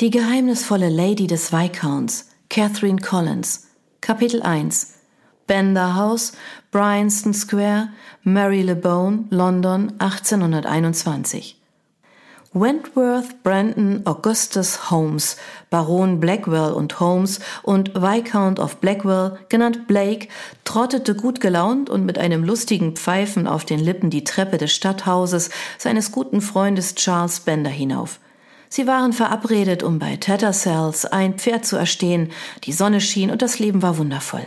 Die geheimnisvolle Lady des Viscounts, Catherine Collins. Kapitel 1 Bender House, Bryanston Square, Mary Le Bone, London, 1821. Wentworth Brandon Augustus Holmes, Baron Blackwell und Holmes und Viscount of Blackwell, genannt Blake, trottete gut gelaunt und mit einem lustigen Pfeifen auf den Lippen die Treppe des Stadthauses seines guten Freundes Charles Bender hinauf. Sie waren verabredet, um bei Tattersalls ein Pferd zu erstehen. Die Sonne schien und das Leben war wundervoll.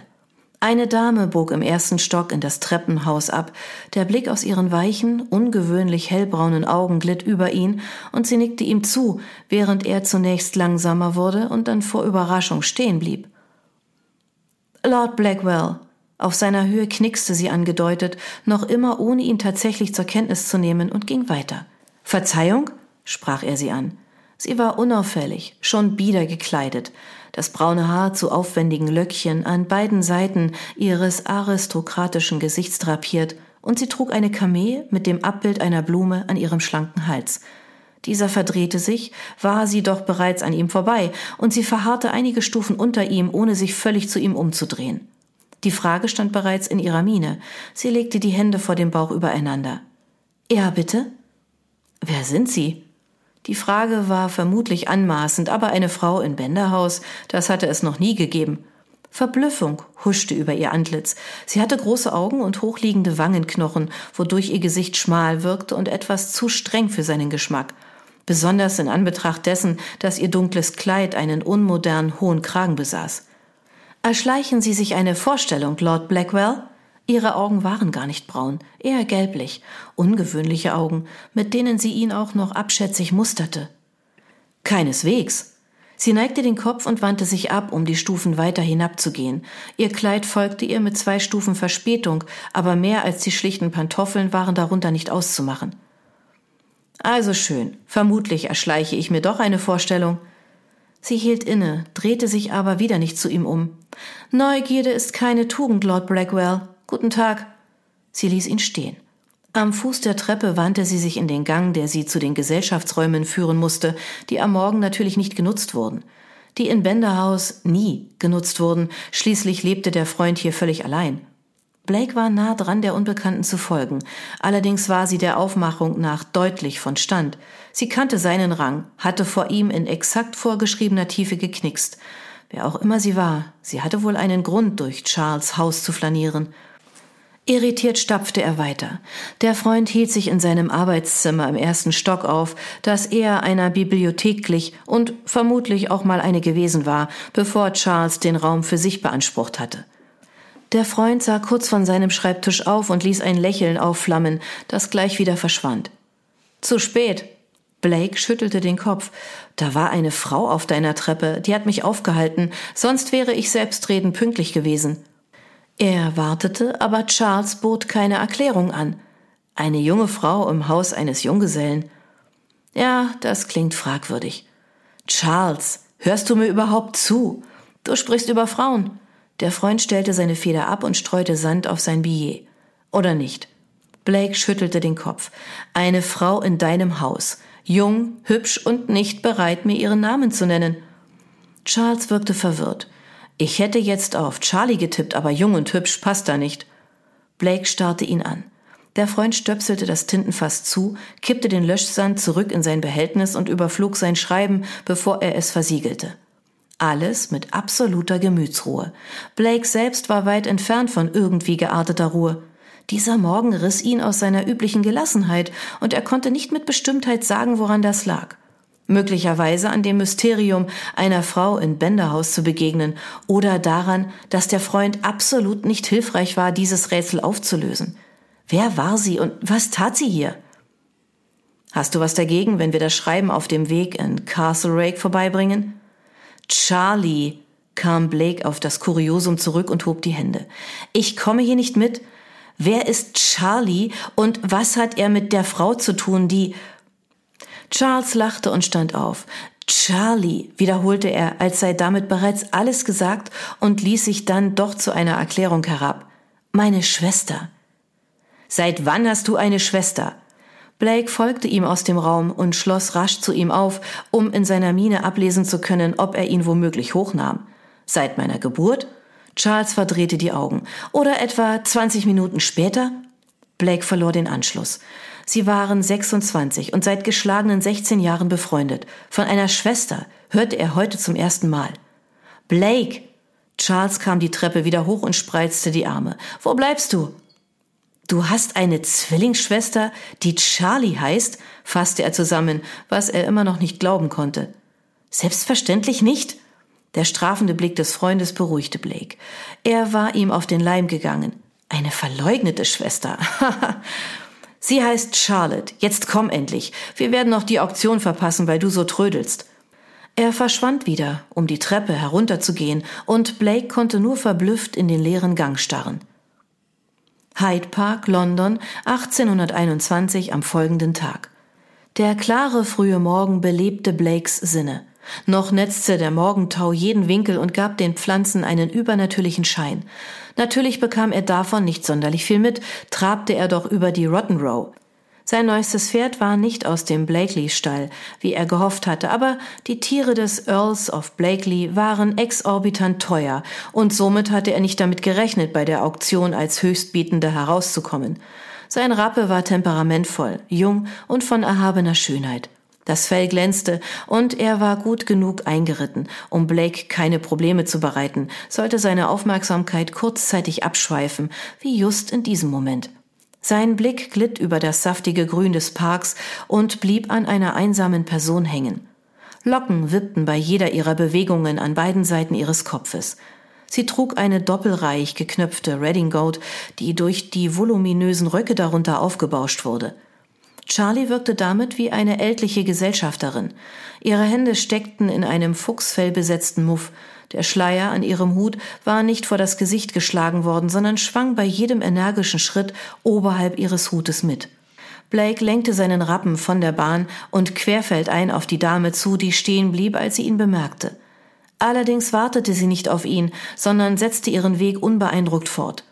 Eine Dame bog im ersten Stock in das Treppenhaus ab. Der Blick aus ihren weichen, ungewöhnlich hellbraunen Augen glitt über ihn und sie nickte ihm zu, während er zunächst langsamer wurde und dann vor Überraschung stehen blieb. Lord Blackwell. Auf seiner Höhe knickste sie angedeutet, noch immer ohne ihn tatsächlich zur Kenntnis zu nehmen und ging weiter. Verzeihung? sprach er sie an. Sie war unauffällig, schon bieder gekleidet, das braune Haar zu aufwendigen Löckchen an beiden Seiten ihres aristokratischen Gesichts drapiert, und sie trug eine Kamee mit dem Abbild einer Blume an ihrem schlanken Hals. Dieser verdrehte sich, war sie doch bereits an ihm vorbei, und sie verharrte einige Stufen unter ihm, ohne sich völlig zu ihm umzudrehen. Die Frage stand bereits in ihrer Miene. Sie legte die Hände vor dem Bauch übereinander. Ja, bitte? Wer sind Sie? Die Frage war vermutlich anmaßend, aber eine Frau in Bänderhaus, das hatte es noch nie gegeben. Verblüffung huschte über ihr Antlitz. Sie hatte große Augen und hochliegende Wangenknochen, wodurch ihr Gesicht schmal wirkte und etwas zu streng für seinen Geschmack. Besonders in Anbetracht dessen, dass ihr dunkles Kleid einen unmodernen hohen Kragen besaß. Erschleichen Sie sich eine Vorstellung, Lord Blackwell? Ihre Augen waren gar nicht braun, eher gelblich, ungewöhnliche Augen, mit denen sie ihn auch noch abschätzig musterte. Keineswegs. Sie neigte den Kopf und wandte sich ab, um die Stufen weiter hinabzugehen. Ihr Kleid folgte ihr mit zwei Stufen Verspätung, aber mehr als die schlichten Pantoffeln waren darunter nicht auszumachen. Also schön, vermutlich erschleiche ich mir doch eine Vorstellung. Sie hielt inne, drehte sich aber wieder nicht zu ihm um. Neugierde ist keine Tugend, Lord Blackwell. Guten Tag. Sie ließ ihn stehen. Am Fuß der Treppe wandte sie sich in den Gang, der sie zu den Gesellschaftsräumen führen musste, die am Morgen natürlich nicht genutzt wurden. Die in Benderhaus nie genutzt wurden, schließlich lebte der Freund hier völlig allein. Blake war nah dran, der Unbekannten zu folgen. Allerdings war sie der Aufmachung nach deutlich von Stand. Sie kannte seinen Rang, hatte vor ihm in exakt vorgeschriebener Tiefe geknickst. Wer auch immer sie war, sie hatte wohl einen Grund, durch Charles Haus zu flanieren. Irritiert stapfte er weiter. Der Freund hielt sich in seinem Arbeitszimmer im ersten Stock auf, das eher einer Bibliothek glich und vermutlich auch mal eine gewesen war, bevor Charles den Raum für sich beansprucht hatte. Der Freund sah kurz von seinem Schreibtisch auf und ließ ein Lächeln aufflammen, das gleich wieder verschwand. Zu spät. Blake schüttelte den Kopf. Da war eine Frau auf deiner Treppe, die hat mich aufgehalten, sonst wäre ich selbstredend pünktlich gewesen. Er wartete, aber Charles bot keine Erklärung an. Eine junge Frau im Haus eines Junggesellen. Ja, das klingt fragwürdig. Charles, hörst du mir überhaupt zu? Du sprichst über Frauen. Der Freund stellte seine Feder ab und streute Sand auf sein Billet. Oder nicht? Blake schüttelte den Kopf. Eine Frau in deinem Haus. Jung, hübsch und nicht bereit, mir ihren Namen zu nennen. Charles wirkte verwirrt. Ich hätte jetzt auf Charlie getippt, aber jung und hübsch passt da nicht. Blake starrte ihn an. Der Freund stöpselte das Tintenfass zu, kippte den Löschsand zurück in sein Behältnis und überflog sein Schreiben, bevor er es versiegelte. Alles mit absoluter Gemütsruhe. Blake selbst war weit entfernt von irgendwie gearteter Ruhe. Dieser Morgen riss ihn aus seiner üblichen Gelassenheit, und er konnte nicht mit Bestimmtheit sagen, woran das lag möglicherweise an dem Mysterium einer Frau in Bänderhaus zu begegnen oder daran, dass der Freund absolut nicht hilfreich war, dieses Rätsel aufzulösen. Wer war sie und was tat sie hier? Hast du was dagegen, wenn wir das Schreiben auf dem Weg in Castle Rake vorbeibringen? Charlie, kam Blake auf das Kuriosum zurück und hob die Hände. Ich komme hier nicht mit. Wer ist Charlie und was hat er mit der Frau zu tun, die Charles lachte und stand auf. Charlie, wiederholte er, als sei damit bereits alles gesagt und ließ sich dann doch zu einer Erklärung herab. Meine Schwester. Seit wann hast du eine Schwester? Blake folgte ihm aus dem Raum und schloss rasch zu ihm auf, um in seiner Miene ablesen zu können, ob er ihn womöglich hochnahm. Seit meiner Geburt? Charles verdrehte die Augen. Oder etwa 20 Minuten später? Blake verlor den Anschluss. Sie waren 26 und seit geschlagenen 16 Jahren befreundet. Von einer Schwester hörte er heute zum ersten Mal. Blake! Charles kam die Treppe wieder hoch und spreizte die Arme. Wo bleibst du? Du hast eine Zwillingsschwester, die Charlie heißt, fasste er zusammen, was er immer noch nicht glauben konnte. Selbstverständlich nicht. Der strafende Blick des Freundes beruhigte Blake. Er war ihm auf den Leim gegangen. Eine verleugnete Schwester. Sie heißt Charlotte. Jetzt komm endlich. Wir werden noch die Auktion verpassen, weil du so trödelst. Er verschwand wieder, um die Treppe herunterzugehen, und Blake konnte nur verblüfft in den leeren Gang starren. Hyde Park, London, 1821 am folgenden Tag. Der klare frühe Morgen belebte Blakes Sinne. Noch netzte der Morgentau jeden Winkel und gab den Pflanzen einen übernatürlichen Schein. Natürlich bekam er davon nicht sonderlich viel mit, trabte er doch über die Rotten Row. Sein neuestes Pferd war nicht aus dem Blakely-Stall, wie er gehofft hatte, aber die Tiere des Earls of Blakely waren exorbitant teuer und somit hatte er nicht damit gerechnet, bei der Auktion als Höchstbietender herauszukommen. Sein Rappe war temperamentvoll, jung und von erhabener Schönheit. Das Fell glänzte und er war gut genug eingeritten, um Blake keine Probleme zu bereiten, sollte seine Aufmerksamkeit kurzzeitig abschweifen, wie just in diesem Moment. Sein Blick glitt über das saftige Grün des Parks und blieb an einer einsamen Person hängen. Locken wippten bei jeder ihrer Bewegungen an beiden Seiten ihres Kopfes. Sie trug eine doppelreich geknöpfte Redingote, die durch die voluminösen Röcke darunter aufgebauscht wurde. Charlie wirkte damit wie eine ältliche Gesellschafterin. Ihre Hände steckten in einem Fuchsfell besetzten Muff. Der Schleier an ihrem Hut war nicht vor das Gesicht geschlagen worden, sondern schwang bei jedem energischen Schritt oberhalb ihres Hutes mit. Blake lenkte seinen Rappen von der Bahn und querfeldein auf die Dame zu, die stehen blieb, als sie ihn bemerkte. Allerdings wartete sie nicht auf ihn, sondern setzte ihren Weg unbeeindruckt fort.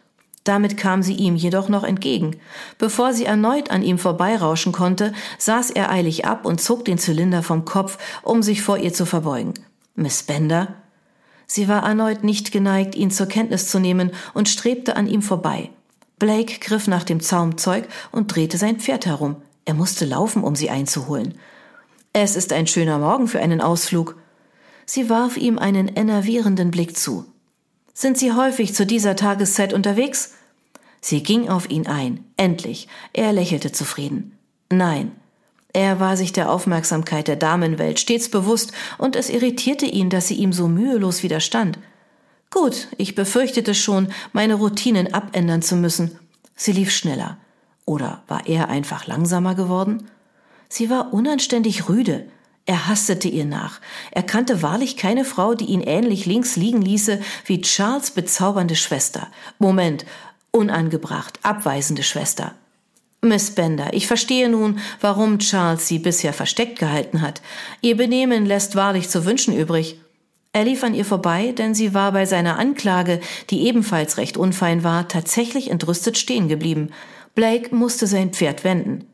Damit kam sie ihm jedoch noch entgegen. Bevor sie erneut an ihm vorbeirauschen konnte, saß er eilig ab und zog den Zylinder vom Kopf, um sich vor ihr zu verbeugen. Miss Bender? Sie war erneut nicht geneigt, ihn zur Kenntnis zu nehmen und strebte an ihm vorbei. Blake griff nach dem Zaumzeug und drehte sein Pferd herum. Er musste laufen, um sie einzuholen. Es ist ein schöner Morgen für einen Ausflug. Sie warf ihm einen enervierenden Blick zu. Sind Sie häufig zu dieser Tageszeit unterwegs? Sie ging auf ihn ein. Endlich. Er lächelte zufrieden. Nein. Er war sich der Aufmerksamkeit der Damenwelt stets bewusst, und es irritierte ihn, dass sie ihm so mühelos widerstand. Gut, ich befürchtete schon, meine Routinen abändern zu müssen. Sie lief schneller. Oder war er einfach langsamer geworden? Sie war unanständig rüde. Er hastete ihr nach. Er kannte wahrlich keine Frau, die ihn ähnlich links liegen ließe wie Charles bezaubernde Schwester. Moment, unangebracht, abweisende Schwester. Miss Bender, ich verstehe nun, warum Charles sie bisher versteckt gehalten hat. Ihr Benehmen lässt wahrlich zu wünschen übrig. Er lief an ihr vorbei, denn sie war bei seiner Anklage, die ebenfalls recht unfein war, tatsächlich entrüstet stehen geblieben. Blake musste sein Pferd wenden.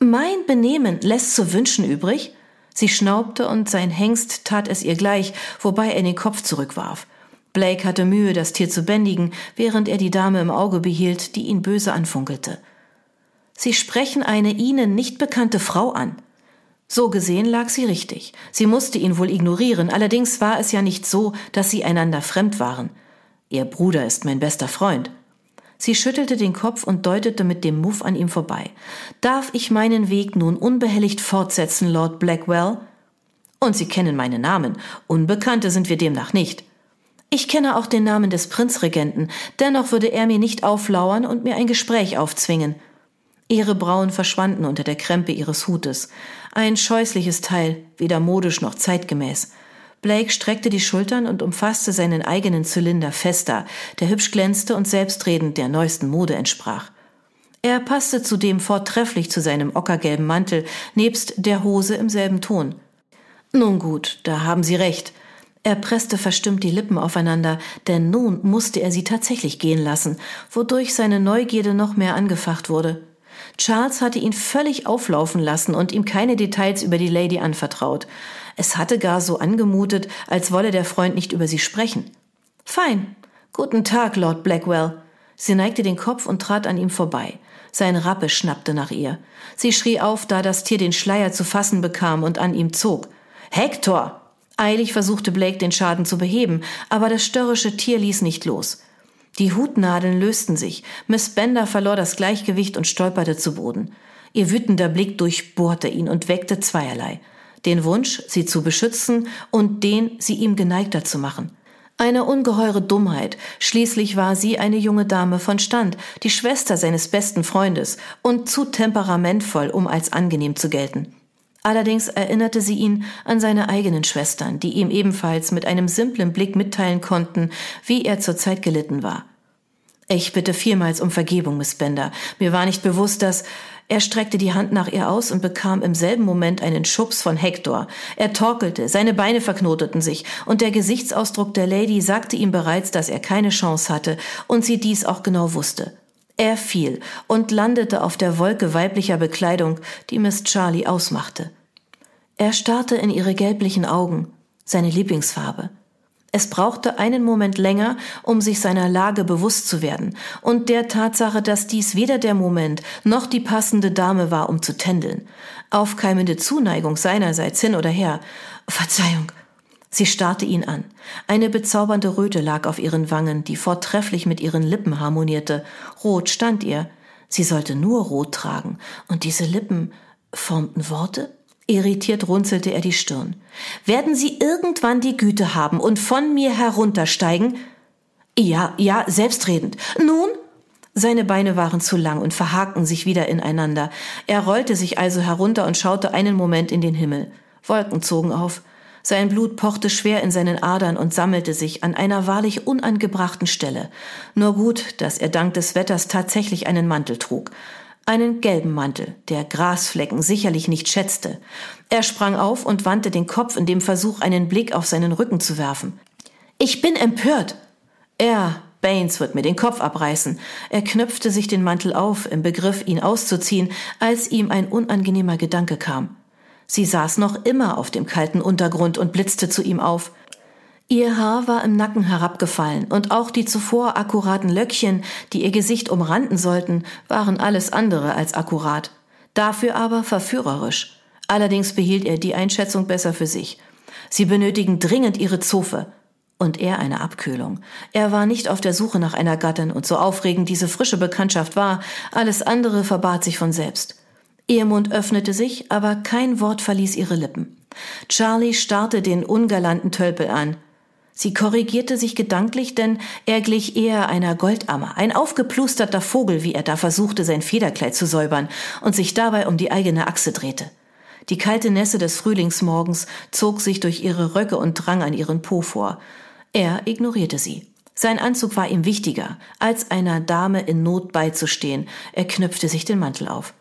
Mein Benehmen lässt zu wünschen übrig? Sie schnaubte und sein Hengst tat es ihr gleich, wobei er den Kopf zurückwarf. Blake hatte Mühe, das Tier zu bändigen, während er die Dame im Auge behielt, die ihn böse anfunkelte. Sie sprechen eine Ihnen nicht bekannte Frau an. So gesehen lag sie richtig. Sie musste ihn wohl ignorieren, allerdings war es ja nicht so, dass sie einander fremd waren. Ihr Bruder ist mein bester Freund. Sie schüttelte den Kopf und deutete mit dem Muff an ihm vorbei. Darf ich meinen Weg nun unbehelligt fortsetzen, Lord Blackwell? Und Sie kennen meinen Namen. Unbekannte sind wir demnach nicht. Ich kenne auch den Namen des Prinzregenten, dennoch würde er mir nicht auflauern und mir ein Gespräch aufzwingen. Ihre Brauen verschwanden unter der Krempe ihres Hutes. Ein scheußliches Teil, weder modisch noch zeitgemäß. Blake streckte die Schultern und umfasste seinen eigenen Zylinder fester, der hübsch glänzte und selbstredend der neuesten Mode entsprach. Er passte zudem vortrefflich zu seinem ockergelben Mantel, nebst der Hose im selben Ton. Nun gut, da haben Sie recht. Er presste verstimmt die Lippen aufeinander, denn nun musste er sie tatsächlich gehen lassen, wodurch seine Neugierde noch mehr angefacht wurde. Charles hatte ihn völlig auflaufen lassen und ihm keine Details über die Lady anvertraut. Es hatte gar so angemutet, als wolle der Freund nicht über sie sprechen. Fein. Guten Tag, Lord Blackwell. Sie neigte den Kopf und trat an ihm vorbei. Sein Rappe schnappte nach ihr. Sie schrie auf, da das Tier den Schleier zu fassen bekam und an ihm zog. Hector! Eilig versuchte Blake den Schaden zu beheben, aber das störrische Tier ließ nicht los. Die Hutnadeln lösten sich. Miss Bender verlor das Gleichgewicht und stolperte zu Boden. Ihr wütender Blick durchbohrte ihn und weckte zweierlei. Den Wunsch, sie zu beschützen und den, sie ihm geneigter zu machen. Eine ungeheure Dummheit. Schließlich war sie eine junge Dame von Stand, die Schwester seines besten Freundes und zu temperamentvoll, um als angenehm zu gelten. Allerdings erinnerte sie ihn an seine eigenen Schwestern, die ihm ebenfalls mit einem simplen Blick mitteilen konnten, wie er zurzeit gelitten war. Ich bitte vielmals um Vergebung, Miss Bender. Mir war nicht bewusst, dass er streckte die Hand nach ihr aus und bekam im selben Moment einen Schubs von Hector. Er torkelte, seine Beine verknoteten sich, und der Gesichtsausdruck der Lady sagte ihm bereits, dass er keine Chance hatte und sie dies auch genau wusste. Er fiel und landete auf der Wolke weiblicher Bekleidung, die Miss Charlie ausmachte. Er starrte in ihre gelblichen Augen, seine Lieblingsfarbe. Es brauchte einen Moment länger, um sich seiner Lage bewusst zu werden und der Tatsache, dass dies weder der Moment noch die passende Dame war, um zu tändeln. Aufkeimende Zuneigung seinerseits hin oder her. Verzeihung. Sie starrte ihn an. Eine bezaubernde Röte lag auf ihren Wangen, die vortrefflich mit ihren Lippen harmonierte. Rot stand ihr. Sie sollte nur rot tragen. Und diese Lippen formten Worte? Irritiert runzelte er die Stirn. Werden Sie irgendwann die Güte haben und von mir heruntersteigen? Ja, ja, selbstredend. Nun? Seine Beine waren zu lang und verhakten sich wieder ineinander. Er rollte sich also herunter und schaute einen Moment in den Himmel. Wolken zogen auf. Sein Blut pochte schwer in seinen Adern und sammelte sich an einer wahrlich unangebrachten Stelle. Nur gut, dass er dank des Wetters tatsächlich einen Mantel trug einen gelben Mantel, der Grasflecken sicherlich nicht schätzte. Er sprang auf und wandte den Kopf in dem Versuch, einen Blick auf seinen Rücken zu werfen. Ich bin empört. Er, Baines, wird mir den Kopf abreißen. Er knöpfte sich den Mantel auf, im Begriff, ihn auszuziehen, als ihm ein unangenehmer Gedanke kam. Sie saß noch immer auf dem kalten Untergrund und blitzte zu ihm auf. Ihr Haar war im Nacken herabgefallen und auch die zuvor akkuraten Löckchen, die ihr Gesicht umranden sollten, waren alles andere als akkurat. Dafür aber verführerisch. Allerdings behielt er die Einschätzung besser für sich. Sie benötigen dringend ihre Zofe. Und er eine Abkühlung. Er war nicht auf der Suche nach einer Gattin und so aufregend diese frische Bekanntschaft war, alles andere verbat sich von selbst. Ihr Mund öffnete sich, aber kein Wort verließ ihre Lippen. Charlie starrte den ungalanten Tölpel an. Sie korrigierte sich gedanklich, denn er glich eher einer Goldammer, ein aufgeplusterter Vogel, wie er da versuchte, sein Federkleid zu säubern und sich dabei um die eigene Achse drehte. Die kalte Nässe des Frühlingsmorgens zog sich durch ihre Röcke und drang an ihren Po vor. Er ignorierte sie. Sein Anzug war ihm wichtiger, als einer Dame in Not beizustehen. Er knüpfte sich den Mantel auf.